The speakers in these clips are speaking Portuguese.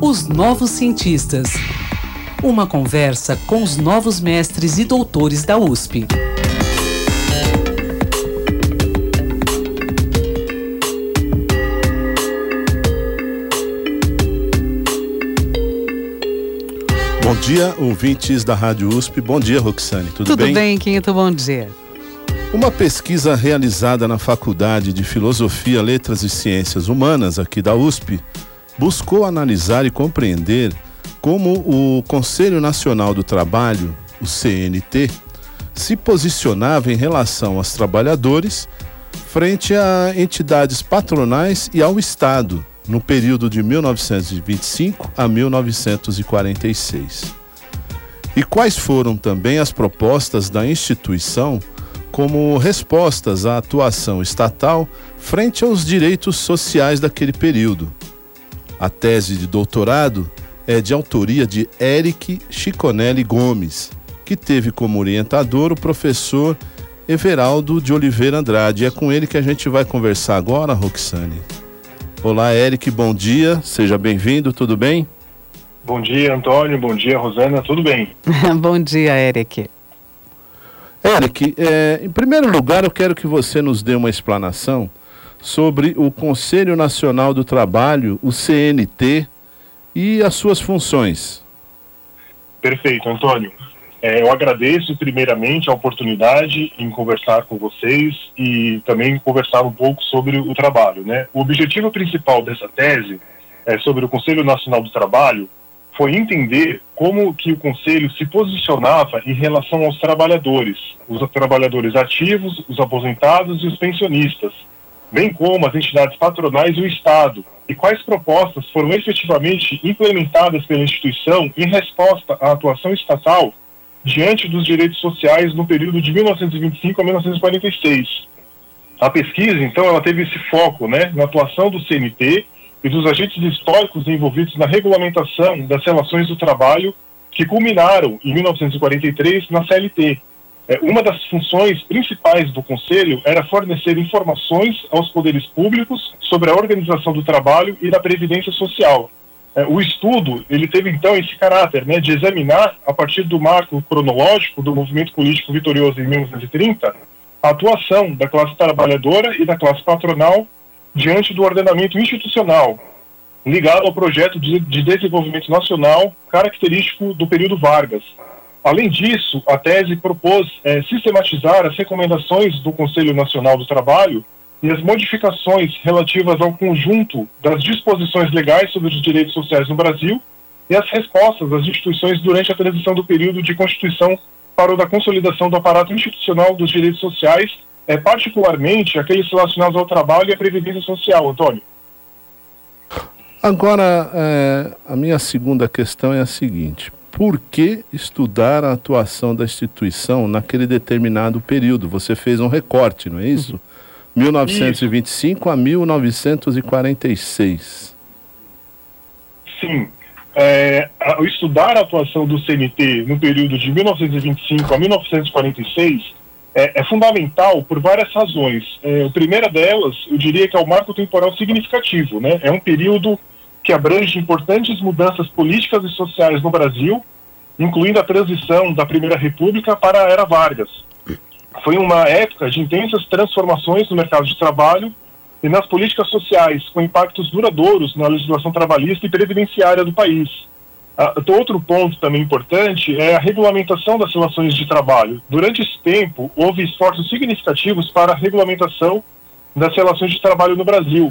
Os Novos Cientistas. Uma conversa com os novos mestres e doutores da USP. Bom dia, ouvintes da Rádio USP. Bom dia, Roxane. Tudo, Tudo bem? Tudo bem, Quinto. Bom dia. Uma pesquisa realizada na Faculdade de Filosofia, Letras e Ciências Humanas aqui da USP buscou analisar e compreender como o Conselho Nacional do Trabalho, o CNT, se posicionava em relação aos trabalhadores frente a entidades patronais e ao Estado no período de 1925 a 1946. E quais foram também as propostas da instituição como respostas à atuação estatal frente aos direitos sociais daquele período. A tese de doutorado é de autoria de Eric Chiconelli Gomes, que teve como orientador o professor Everaldo de Oliveira Andrade. É com ele que a gente vai conversar agora, Roxane. Olá, Eric, bom dia, seja bem-vindo, tudo bem? Bom dia, Antônio, bom dia, Rosana, tudo bem? bom dia, Eric. Eric, é, em primeiro lugar, eu quero que você nos dê uma explanação sobre o Conselho Nacional do Trabalho, o CNT, e as suas funções. Perfeito, Antônio. É, eu agradeço primeiramente a oportunidade em conversar com vocês e também conversar um pouco sobre o trabalho. Né? O objetivo principal dessa tese é sobre o Conselho Nacional do Trabalho foi entender como que o conselho se posicionava em relação aos trabalhadores, os trabalhadores ativos, os aposentados e os pensionistas, bem como as entidades patronais e o Estado, e quais propostas foram efetivamente implementadas pela instituição em resposta à atuação estatal diante dos direitos sociais no período de 1925 a 1946. A pesquisa, então, ela teve esse foco né, na atuação do CNT e dos agentes históricos envolvidos na regulamentação das relações do trabalho que culminaram em 1943 na CLT. É, uma das funções principais do Conselho era fornecer informações aos poderes públicos sobre a organização do trabalho e da previdência social. É, o estudo ele teve então esse caráter né, de examinar, a partir do marco cronológico do movimento político vitorioso em 1930, a atuação da classe trabalhadora e da classe patronal diante do ordenamento institucional ligado ao projeto de, de desenvolvimento nacional característico do período Vargas. Além disso, a tese propôs é, sistematizar as recomendações do Conselho Nacional do Trabalho e as modificações relativas ao conjunto das disposições legais sobre os direitos sociais no Brasil e as respostas das instituições durante a transição do período de Constituição para o da consolidação do aparato institucional dos direitos sociais é, particularmente aqueles relacionados ao trabalho e à previdência social, Antônio. Agora, é, a minha segunda questão é a seguinte: por que estudar a atuação da instituição naquele determinado período? Você fez um recorte, não é isso? Uhum. 1925 isso. a 1946. Sim. É, ao estudar a atuação do CNT no período de 1925 a 1946, é, é, fundamental por várias razões. É, a primeira delas, eu diria que é o marco temporal significativo. Né? É um período que abrange importantes mudanças políticas e sociais no Brasil, incluindo a transição da Primeira República para a Era Vargas. Foi uma época de intensas transformações no mercado de trabalho e nas políticas sociais, com impactos duradouros na legislação trabalhista e previdenciária do país. Uh, outro ponto também importante é a regulamentação das relações de trabalho. Durante esse tempo, houve esforços significativos para a regulamentação das relações de trabalho no Brasil.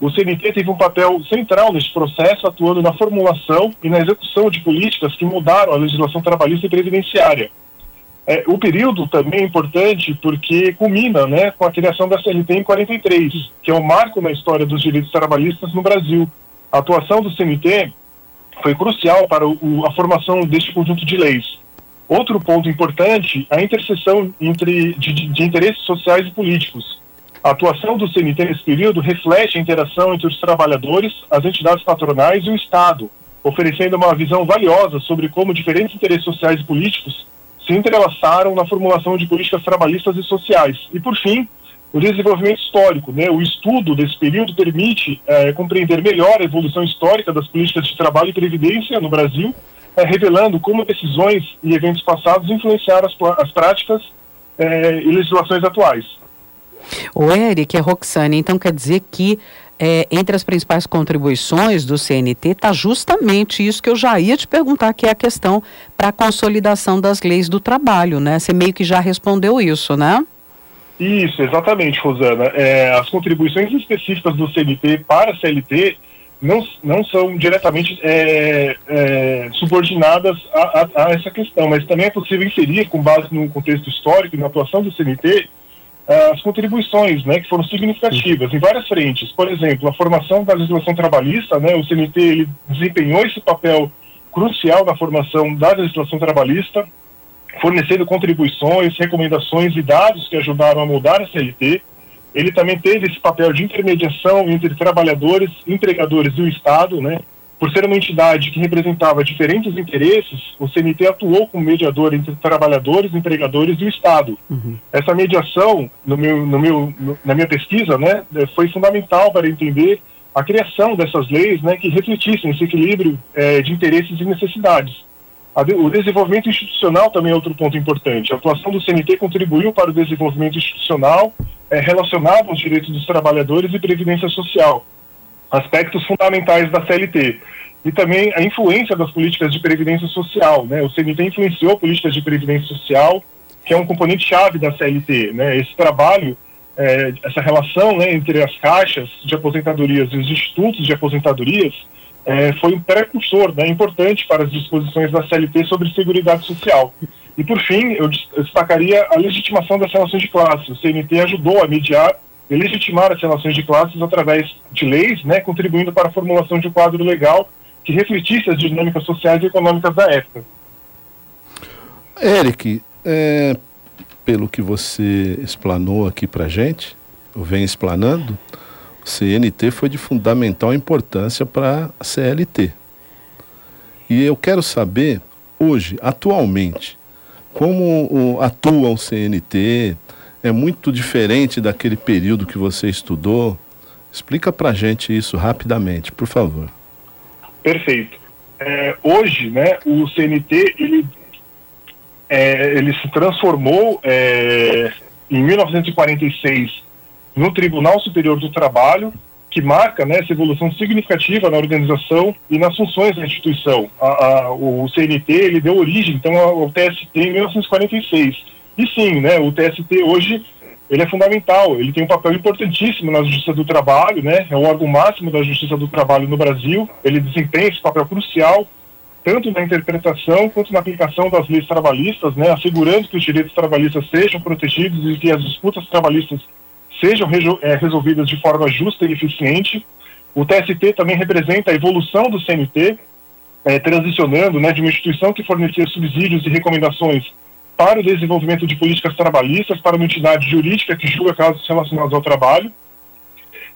O CNT teve um papel central nesse processo, atuando na formulação e na execução de políticas que mudaram a legislação trabalhista e previdenciária. É, o período também é importante porque culmina né, com a criação da CLT em 43, que é um marco na história dos direitos trabalhistas no Brasil. A atuação do CNT foi crucial para o, a formação deste conjunto de leis. Outro ponto importante, a interseção entre, de, de, interesses sociais e políticos. A atuação do CNT nesse período reflete a interação entre os trabalhadores, as entidades patronais e o Estado, oferecendo uma visão valiosa sobre como diferentes interesses sociais e políticos se entrelaçaram na formulação de políticas trabalhistas e sociais. E, por fim, o desenvolvimento histórico. Né? O estudo desse período permite é, compreender melhor a evolução histórica das políticas de trabalho e previdência no Brasil, é, revelando como decisões e eventos passados influenciaram as, as práticas é, e legislações atuais. O Eric, é Roxane, então quer dizer que é, entre as principais contribuições do CNT está justamente isso que eu já ia te perguntar, que é a questão para a consolidação das leis do trabalho, né? Você meio que já respondeu isso, né? Isso, exatamente, Rosana. É, as contribuições específicas do CNT para a CLT não, não são diretamente é, é, subordinadas a, a, a, essa questão, mas também é possível inserir, com base no contexto histórico e na atuação do CNT, as contribuições, né, que foram significativas em várias frentes. Por exemplo, a formação da legislação trabalhista, né, o CNT ele desempenhou esse papel crucial na formação da legislação trabalhista, fornecendo contribuições, recomendações e dados que ajudaram a mudar a CLT. Ele também teve esse papel de intermediação entre trabalhadores, empregadores e o Estado, né, por ser uma entidade que representava diferentes interesses, o CNT atuou como mediador entre trabalhadores, empregadores e o Estado. Uhum. Essa mediação, no meu, no meu, no, na minha pesquisa, né, foi fundamental para entender a criação dessas leis né, que refletissem esse equilíbrio é, de interesses e necessidades. O desenvolvimento institucional também é outro ponto importante. A atuação do CNT contribuiu para o desenvolvimento institucional é, relacionado aos direitos dos trabalhadores e previdência social aspectos fundamentais da CLT. E também a influência das políticas de previdência social. Né? O CNT influenciou políticas de previdência social, que é um componente-chave da CLT. Né? Esse trabalho, é, essa relação né, entre as caixas de aposentadorias e os institutos de aposentadorias é, foi um precursor né, importante para as disposições da CLT sobre Seguridade Social. E, por fim, eu destacaria a legitimação das relações de classe. O CNT ajudou a mediar e legitimar as relações de classes através de leis, né, contribuindo para a formulação de um quadro legal que refletisse as dinâmicas sociais e econômicas da época. Eric, é, pelo que você explanou aqui para gente, ou vem explanando, CNT foi de fundamental importância para a CLT. E eu quero saber, hoje, atualmente, como atua o CNT, é muito diferente daquele período que você estudou? Explica para gente isso rapidamente, por favor. Perfeito. É, hoje, né, o CNT ele, é, ele se transformou é, em 1946 no Tribunal Superior do Trabalho, que marca né, essa evolução significativa na organização e nas funções da instituição. A, a, o CNT ele deu origem então ao TST em 1946 e sim, né, o TST hoje ele é fundamental, ele tem um papel importantíssimo na Justiça do Trabalho, né, é o órgão máximo da Justiça do Trabalho no Brasil, ele desempenha esse papel crucial, tanto na interpretação quanto na aplicação das leis trabalhistas, né, assegurando que os direitos trabalhistas sejam protegidos e que as disputas trabalhistas sejam é, resolvidas de forma justa e eficiente. O TST também representa a evolução do CNT, é, transicionando né, de uma instituição que fornecia subsídios e recomendações para o desenvolvimento de políticas trabalhistas, para uma entidade jurídica que julga casos relacionados ao trabalho.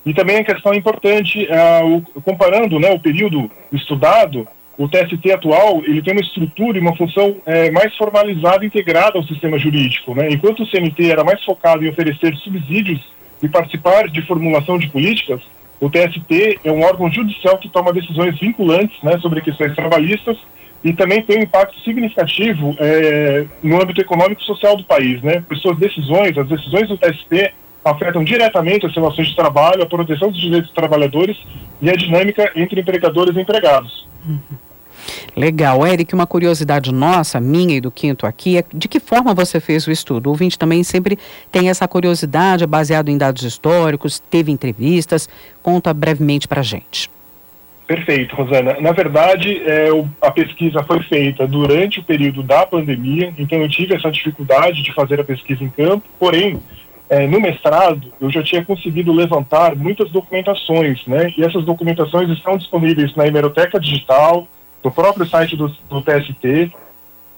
E também a questão importante, uh, o, comparando né, o período estudado, o TST atual ele tem uma estrutura e uma função é, mais formalizada e integrada ao sistema jurídico. Né? Enquanto o CNT era mais focado em oferecer subsídios e participar de formulação de políticas, o TST é um órgão judicial que toma decisões vinculantes né, sobre questões trabalhistas e também tem um impacto significativo é, no âmbito econômico e social do país, né? Suas decisões, as decisões do TST afetam diretamente as relações de trabalho, a proteção dos direitos dos trabalhadores e a dinâmica entre empregadores e empregados. Legal. Eric, uma curiosidade nossa, minha e do Quinto aqui, é de que forma você fez o estudo? O ouvinte também sempre tem essa curiosidade, é baseado em dados históricos, teve entrevistas. Conta brevemente para a gente. Perfeito, Rosana. Na verdade, é, o, a pesquisa foi feita durante o período da pandemia, então eu tive essa dificuldade de fazer a pesquisa em campo, porém, é, no mestrado, eu já tinha conseguido levantar muitas documentações, né? E essas documentações estão disponíveis na hemeroteca digital, no próprio site do, do TST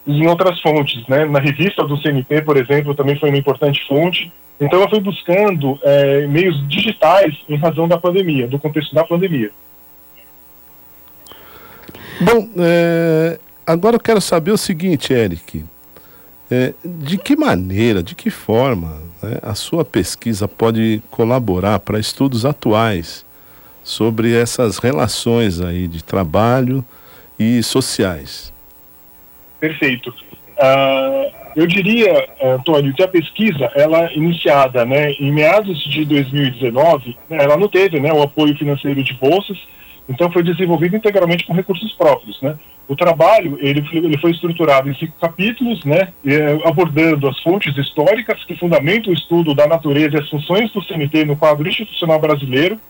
e em outras fontes, né? Na revista do CNT, por exemplo, também foi uma importante fonte. Então, eu fui buscando é, meios digitais em razão da pandemia, do contexto da pandemia. Bom, é, agora eu quero saber o seguinte, Eric. É, de que maneira, de que forma né, a sua pesquisa pode colaborar para estudos atuais sobre essas relações aí de trabalho e sociais? Perfeito. Uh, eu diria, Antônio, que a pesquisa, ela iniciada né, em meados de 2019, né, ela não teve né, o apoio financeiro de bolsas, então foi desenvolvida integralmente com recursos próprios. Né? O trabalho ele, ele foi estruturado em cinco capítulos, né, abordando as fontes históricas que fundamentam o estudo da natureza e as funções do CNT no quadro institucional brasileiro.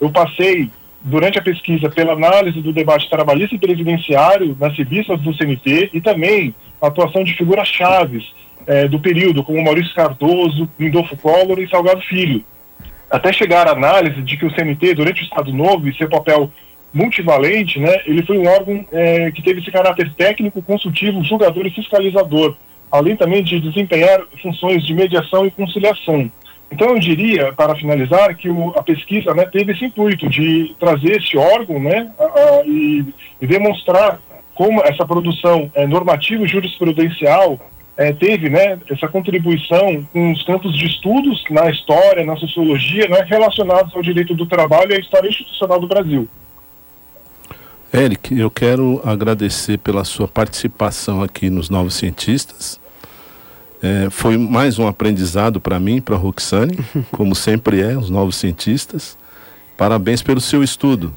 Eu passei durante a pesquisa pela análise do debate trabalhista e previdenciário nas revistas do CNT e também a atuação de figuras-chave é, do período, como Maurício Cardoso, Lindolfo Collor e Salgado Filho, até chegar à análise de que o CNT, durante o Estado Novo e seu papel multivalente, né, ele foi um órgão é, que teve esse caráter técnico, consultivo, julgador e fiscalizador, além também de desempenhar funções de mediação e conciliação. Então, eu diria, para finalizar, que o, a pesquisa né, teve esse intuito de trazer esse órgão né, a, a, e, e, demonstrar como essa produção é, normativa e jurisprudencial é, teve né, essa contribuição com os campos de estudos na história, na sociologia, né, relacionados ao direito do trabalho e à história institucional do Brasil. Eric, eu quero agradecer pela sua participação aqui nos Novos Cientistas. É, foi mais um aprendizado para mim, para a Roxane, como sempre é, os novos cientistas. Parabéns pelo seu estudo.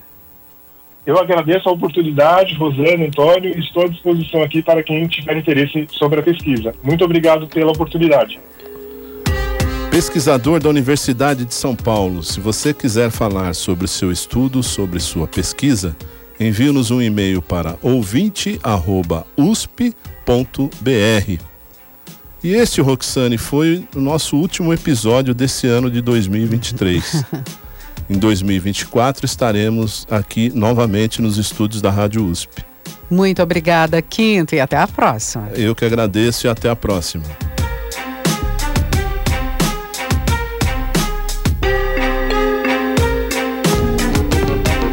Eu agradeço a oportunidade, Rosana, Antônio, e estou à disposição aqui para quem tiver interesse sobre a pesquisa. Muito obrigado pela oportunidade. Pesquisador da Universidade de São Paulo, se você quiser falar sobre o seu estudo, sobre sua pesquisa, envie-nos um e-mail para ouvinte.usp.br. E este, Roxane, foi o nosso último episódio desse ano de 2023. em 2024 estaremos aqui novamente nos estúdios da Rádio USP. Muito obrigada, Quinto, e até a próxima. Eu que agradeço e até a próxima.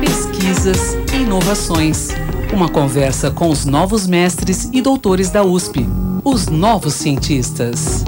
Pesquisas e inovações. Uma conversa com os novos mestres e doutores da USP os novos cientistas.